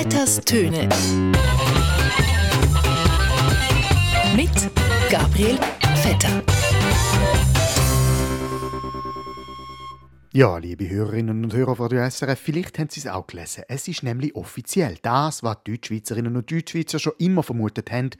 Vetters Töne. Mit Gabriel Vetter. Ja, liebe Hörerinnen und Hörer von der SRF, vielleicht haben Sie es auch gelesen. Es ist nämlich offiziell das, was Deutschschweizerinnen und Deutschschweizer schon immer vermutet haben.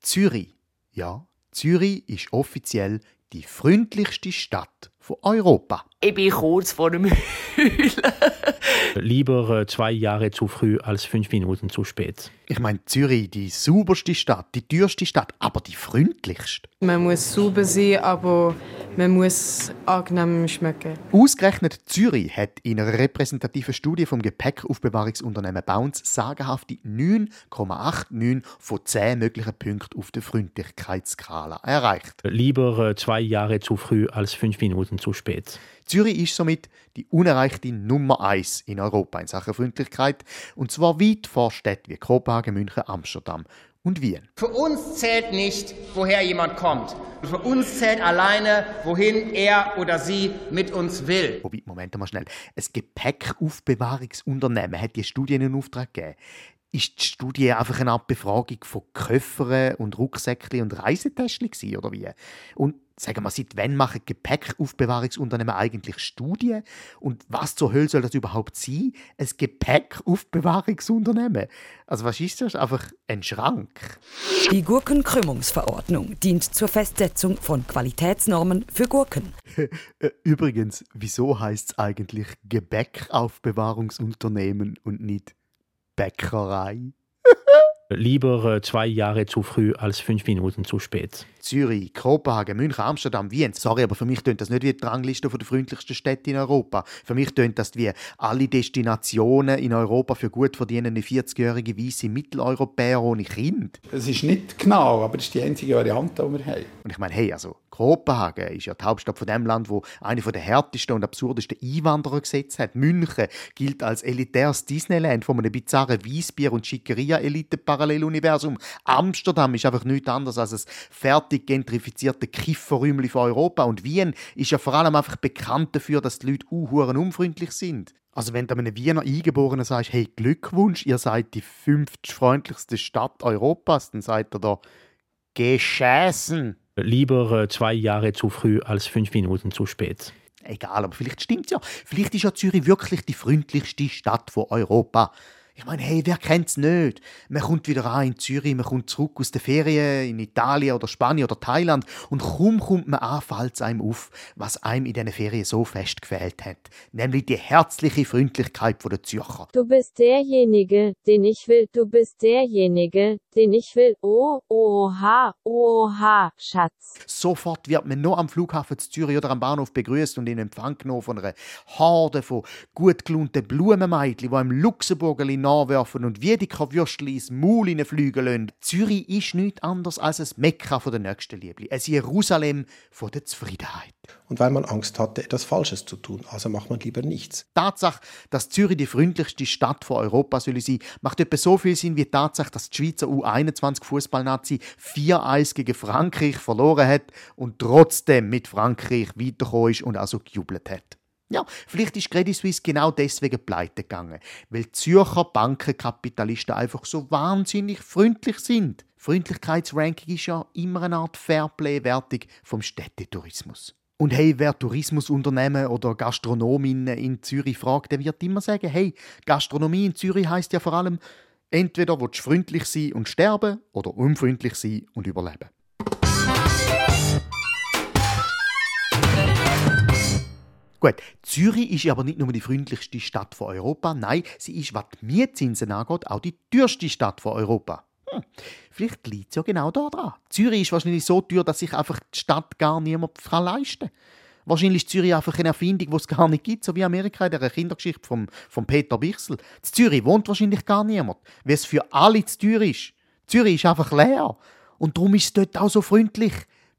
Zürich. Ja, Zürich ist offiziell die freundlichste Stadt von Europa. Ich bin kurz vor dem Heulen. Lieber äh, zwei Jahre zu früh als fünf Minuten zu spät. Ich meine, Zürich, die sauberste Stadt, die teuerste Stadt, aber die freundlichste. Man muss sauber sein, aber man muss angenehm schmecken. Ausgerechnet Zürich hat in einer repräsentativen Studie vom Gepäckaufbewahrungsunternehmen Bounce sagenhafte 9,89 von 10 möglichen Punkten auf der Freundlichkeitsskala erreicht. Lieber äh, zwei Jahre zu früh als fünf Minuten zu spät. Zürich ist somit die unerreichte Nummer 1 in Europa in Sachen Freundlichkeit und zwar weit vor Städten wie Kopenhagen, München, Amsterdam und Wien. Für uns zählt nicht, woher jemand kommt. Für uns zählt alleine, wohin er oder sie mit uns will. Wobei, Moment mal schnell. Ein Gepäckaufbewahrungsunternehmen hat die Studie in Auftrag gegeben. Ist die Studie einfach eine Art Befragung von Köffern und Rucksäckchen und Reisetäschchen oder wie? Und sagen wir, seit wann machen Gepäckaufbewahrungsunternehmen eigentlich Studien? Und was zur Hölle soll das überhaupt sein? Ein Gepäckaufbewahrungsunternehmen? Also was ist das? Einfach ein Schrank? Die Gurkenkrümmungsverordnung dient zur Festsetzung von Qualitätsnormen für Gurken. Äh, Übrigens, wieso heißt es eigentlich Gebäckaufbewahrungsunternehmen und nicht Bacrorail Lieber zwei Jahre zu früh als fünf Minuten zu spät. Zürich, Kopenhagen, München, Amsterdam, Wien. Sorry, aber für mich tönt das nicht wie die Rangliste der freundlichsten Städte in Europa. Für mich tönt das wie alle Destinationen in Europa für gut verdienende 40-jährige weiße Mitteleuropäer ohne Kind. Es ist nicht genau, aber das ist die einzige Variante, die wir haben. Und ich meine, hey, also Kopenhagen ist ja die Hauptstadt von dem Land, wo eine der härtesten und absurdesten Einwanderergesetze hat. München gilt als elitäres Disneyland von einem bizarren Weißbier- und Schickeria-Elite-Paralleluniversum. Amsterdam ist einfach nichts anderes als ein fertig gentrifizierte Kifferräumchen von Europa. Und Wien ist ja vor allem einfach bekannt dafür, dass die Leute unhuren unfreundlich sind. Also wenn du einem Wiener Eingeborenen sagst, hey, Glückwunsch, ihr seid die fünftfreundlichste freundlichste Stadt Europas, dann sagt er da, geschäßen. Lieber äh, zwei Jahre zu früh als fünf Minuten zu spät. Egal, aber vielleicht stimmt's ja. Vielleicht ist ja Zürich wirklich die freundlichste Stadt von Europa. Ich meine, hey, wer kennt's nicht? Man kommt wieder an in Zürich, man kommt zurück aus der Ferien in Italien oder Spanien oder Thailand und kaum kommt man an, fällt einem auf, was einem in diesen Ferien so fest gefällt hat. Nämlich die herzliche Freundlichkeit der Zürcher. Du bist derjenige, den ich will. Du bist derjenige, den ich will. Oh, oha, oha, Schatz. Sofort wird man nur am Flughafen zu Zürich oder am Bahnhof begrüßt und in Empfang genommen von einer Horde von gut gelohnten Blumenmeidli, die im Luxemburgerli nachwerfen und wie die Würstchen ins Maul fliegen lassen. Zürich ist nichts anderes als ein Mekka der nächsten Liebli, ein Jerusalem von der Zufriedenheit. Und weil man Angst hatte, etwas Falsches zu tun, also macht man lieber nichts. Die Tatsache, dass Zürich die freundlichste Stadt von Europa soll sein, macht etwa so viel Sinn wie die Tatsache, dass die Schweizer U21 Fußballnazi 4-1 gegen Frankreich verloren hat und trotzdem mit Frankreich weitergekommen ist und also gejubelt hat. Ja, vielleicht ist Credit Suisse genau deswegen pleite gegangen, weil Zürcher Bankenkapitalisten einfach so wahnsinnig freundlich sind. Freundlichkeitsranking ist ja immer eine Art Fairplay-Wertung vom Städtetourismus. Und hey, wer Tourismusunternehmen oder Gastronominnen in Zürich fragt, der wird immer sagen, hey, Gastronomie in Zürich heißt ja vor allem, entweder willst du freundlich sein und sterben oder unfreundlich sein und überleben. Gut, Zürich ist aber nicht nur die freundlichste Stadt von Europa, nein, sie ist, was die Mietzinsen angeht, auch die teuerste Stadt von Europa. Hm, vielleicht liegt es ja genau da dran. Zürich ist wahrscheinlich so teuer, dass sich einfach die Stadt gar niemand leisten kann. Wahrscheinlich ist Zürich einfach eine Erfindung, die es gar nicht gibt, so wie Amerika in der Kindergeschichte von vom Peter Bichsel. In Zürich wohnt wahrscheinlich gar niemand, weil es für alle zu teuer ist. Zürich ist einfach leer. Und darum ist es dort auch so freundlich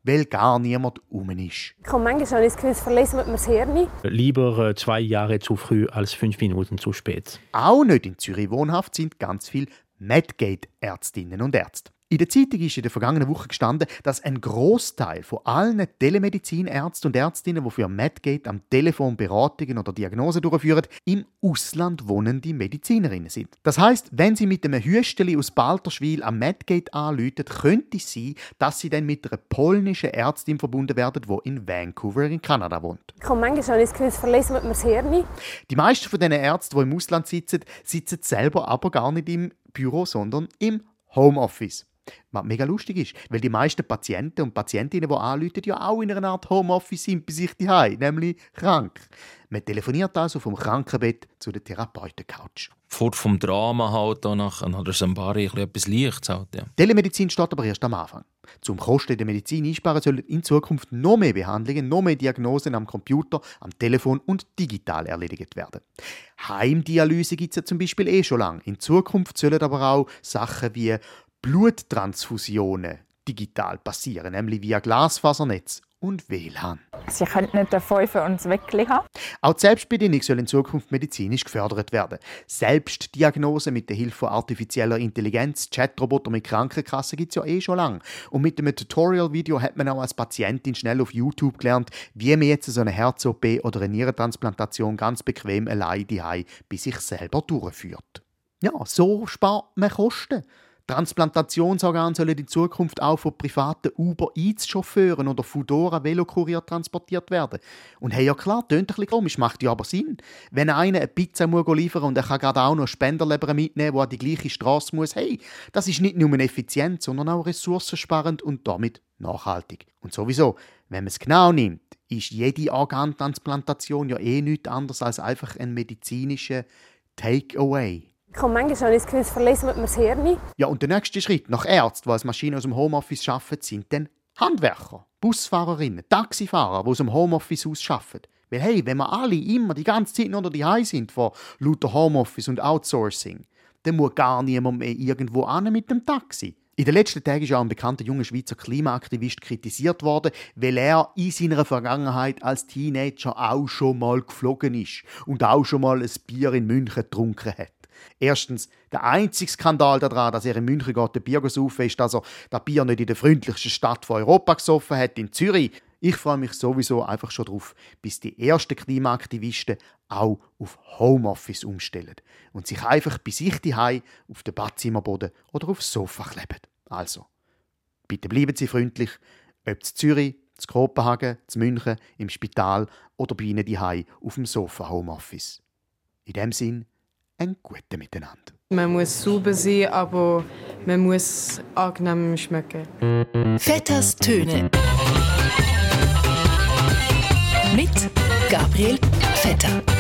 weil gar niemand um ist. Ich habe manchmal das Gefühl, es verlesen wir das Hirn. Lieber äh, zwei Jahre zu früh als fünf Minuten zu spät. Auch nicht in Zürich wohnhaft sind ganz viele Medgate-Ärztinnen und Ärzte. In der Zeitung ist in der vergangenen Woche gestanden, dass ein Großteil von allen Telemedizinärzten und Ärztinnen, die für Medgate am Telefon Beratungen oder Diagnosen durchführen, im Ausland wohnende Medizinerinnen sind. Das heißt, wenn sie mit einem Hüsteli aus Balterschwil am Medgate anrufen, könnte es sein, dass sie dann mit einer polnischen Ärztin verbunden werden, die in Vancouver in Kanada wohnt. Ich habe manchmal das Gefühl, verlesen wir das Hirn. Die meisten von diesen Ärzten, die im Ausland sitzen, sitzen selber aber gar nicht im Büro, sondern im Homeoffice. Was mega lustig ist, weil die meisten Patienten und Patientinnen, die anrufen, ja auch in einer Art Homeoffice sind bei sich daheim, nämlich krank. Man telefoniert also vom Krankenbett zu der Therapeutencouch. Fort vom Drama halt auch nach oder Sambari etwas Leichtes halt, ja. Telemedizin steht aber erst am Anfang. Zum Kosten der Medizin einsparen sollen in Zukunft noch mehr Behandlungen, noch mehr Diagnosen am Computer, am Telefon und digital erledigt werden. Heimdialyse gibt es ja zum Beispiel eh schon lange. In Zukunft sollen aber auch Sachen wie Bluttransfusionen digital passieren, nämlich via Glasfasernetz und WLAN. Sie könnten nicht fünf uns wirklich haben. Auch die Selbstbedienung soll in Zukunft medizinisch gefördert werden. Selbstdiagnose mit der Hilfe von artifizieller Intelligenz, Chatroboter mit Krankenkassen gibt es ja eh schon lange. Und mit einem Tutorial-Video hat man auch als Patientin schnell auf YouTube gelernt, wie man jetzt so eine Herz-OP oder eine Nierentransplantation ganz bequem allein die bei sich selber durchführt. Ja, so spart man Kosten. Transplantationsorgane sollen in Zukunft auch von privaten Uber Eats Chauffeuren oder Foodora Velokurier transportiert werden. Und hey, ja klar, tönt ein bisschen komisch, macht ja aber Sinn. Wenn einer eine Pizza muss liefern und er kann gerade auch noch Spenderleber mitnehmen, wo an die gleiche Straße muss, hey, das ist nicht nur effizient, sondern auch ressourcensparend und damit nachhaltig. Und sowieso, wenn man es genau nimmt, ist jede Organtransplantation ja eh nichts anderes als einfach ein medizinischer Takeaway. Ich habe manchmal das Gefühl, verlesen wir das Hirn. Ja, und der nächste Schritt nach Ärzten, die als Maschine aus dem Homeoffice arbeiten, sind dann Handwerker, Busfahrerinnen, Taxifahrer, die aus dem Homeoffice aus arbeiten. Weil hey, wenn wir alle immer die ganze Zeit nur Hause sind von lauter Homeoffice und Outsourcing, dann muss gar niemand mehr irgendwo an mit dem Taxi. In den letzten Tagen ist ja ein bekannter junger Schweizer Klimaaktivist kritisiert worden, weil er in seiner Vergangenheit als Teenager auch schon mal geflogen ist und auch schon mal ein Bier in München getrunken hat. Erstens, der einzige Skandal daran, dass er in München geht, ein Bier gesaufen ist, dass er das Bier nicht in der freundlichsten Stadt von Europa gesoffen hat, in Zürich. Ich freue mich sowieso einfach schon darauf, bis die ersten Klimaaktivisten auch auf Homeoffice umstellen und sich einfach bei sich daheim auf dem Badzimmerboden oder aufs Sofa kleben. Also, bitte bleiben Sie freundlich, ob in Zürich, in Kopenhagen, in München, im Spital oder bei Ihnen daheim auf dem Sofa Homeoffice. In dem Sinn, ein gutes Miteinander. Man muss sauber sein, aber man muss angenehm schmecken. Vetters Töne. Mit Gabriel Vetter.